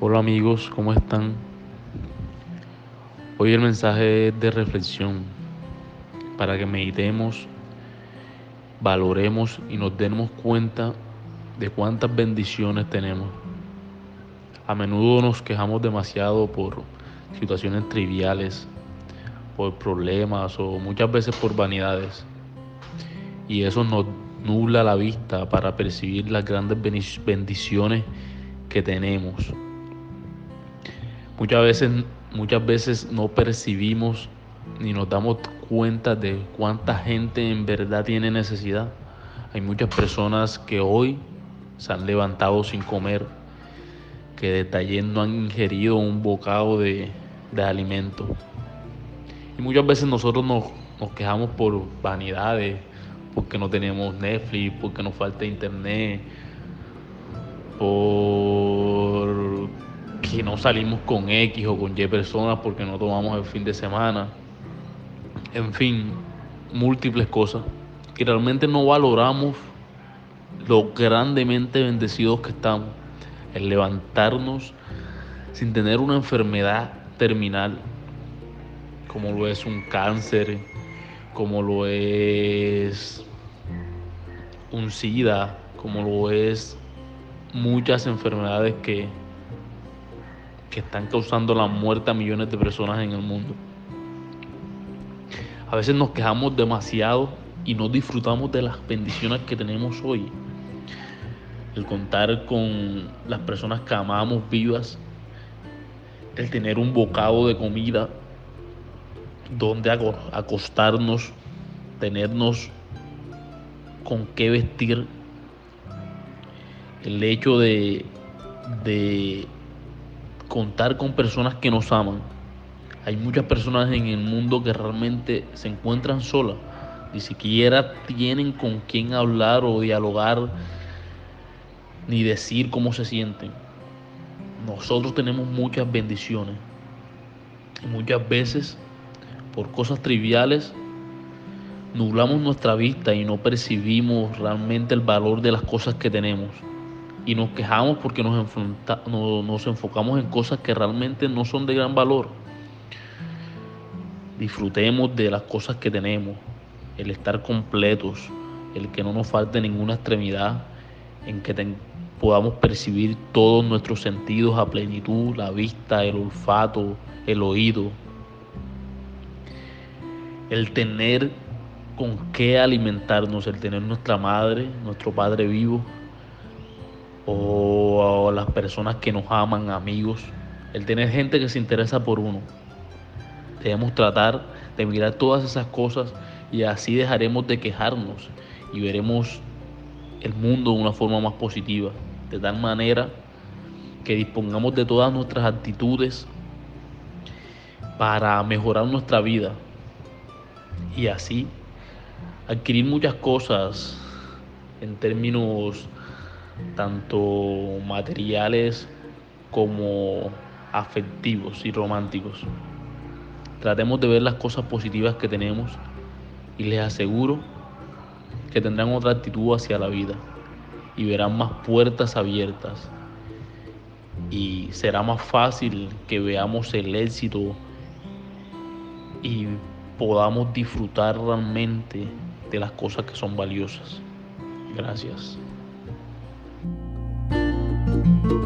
Hola amigos, ¿cómo están? Hoy el mensaje es de reflexión para que meditemos, valoremos y nos demos cuenta de cuántas bendiciones tenemos. A menudo nos quejamos demasiado por situaciones triviales, por problemas o muchas veces por vanidades. Y eso nos nubla la vista para percibir las grandes bendiciones que tenemos. Muchas veces, muchas veces no percibimos ni nos damos cuenta de cuánta gente en verdad tiene necesidad. Hay muchas personas que hoy se han levantado sin comer, que de no han ingerido un bocado de, de alimento. Y muchas veces nosotros nos, nos quejamos por vanidades, porque no tenemos Netflix, porque nos falta internet, por que no salimos con X o con Y personas porque no tomamos el fin de semana. En fin, múltiples cosas. que realmente no valoramos lo grandemente bendecidos que estamos. El levantarnos sin tener una enfermedad terminal, como lo es un cáncer, como lo es un SIDA, como lo es muchas enfermedades que que están causando la muerte a millones de personas en el mundo. A veces nos quejamos demasiado y no disfrutamos de las bendiciones que tenemos hoy. El contar con las personas que amamos vivas, el tener un bocado de comida donde acostarnos, tenernos con qué vestir, el hecho de, de contar con personas que nos aman. Hay muchas personas en el mundo que realmente se encuentran solas, ni siquiera tienen con quién hablar o dialogar, ni decir cómo se sienten. Nosotros tenemos muchas bendiciones y muchas veces por cosas triviales nublamos nuestra vista y no percibimos realmente el valor de las cosas que tenemos y nos quejamos porque nos, nos enfocamos en cosas que realmente no son de gran valor. Disfrutemos de las cosas que tenemos, el estar completos, el que no nos falte ninguna extremidad, en que podamos percibir todos nuestros sentidos a plenitud, la vista, el olfato, el oído, el tener con qué alimentarnos, el tener nuestra madre, nuestro padre vivo, o a las personas que nos aman, amigos, el tener gente que se interesa por uno. Debemos tratar de mirar todas esas cosas y así dejaremos de quejarnos y veremos el mundo de una forma más positiva, de tal manera que dispongamos de todas nuestras actitudes para mejorar nuestra vida y así adquirir muchas cosas en términos tanto materiales como afectivos y románticos. Tratemos de ver las cosas positivas que tenemos y les aseguro que tendrán otra actitud hacia la vida y verán más puertas abiertas y será más fácil que veamos el éxito y podamos disfrutar realmente de las cosas que son valiosas. Gracias. Thank you.